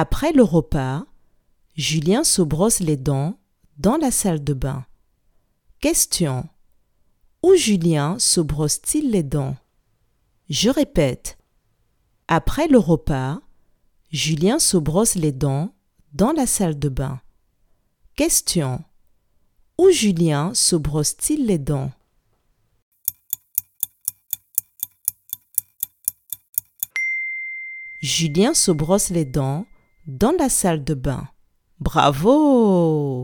Après le repas, Julien se brosse les dents dans la salle de bain. Question. Où Julien se brosse-t-il les dents? Je répète. Après le repas, Julien se brosse les dents dans la salle de bain. Question. Où Julien se brosse-t-il les dents? Julien se brosse les dents dans la salle de bain. Bravo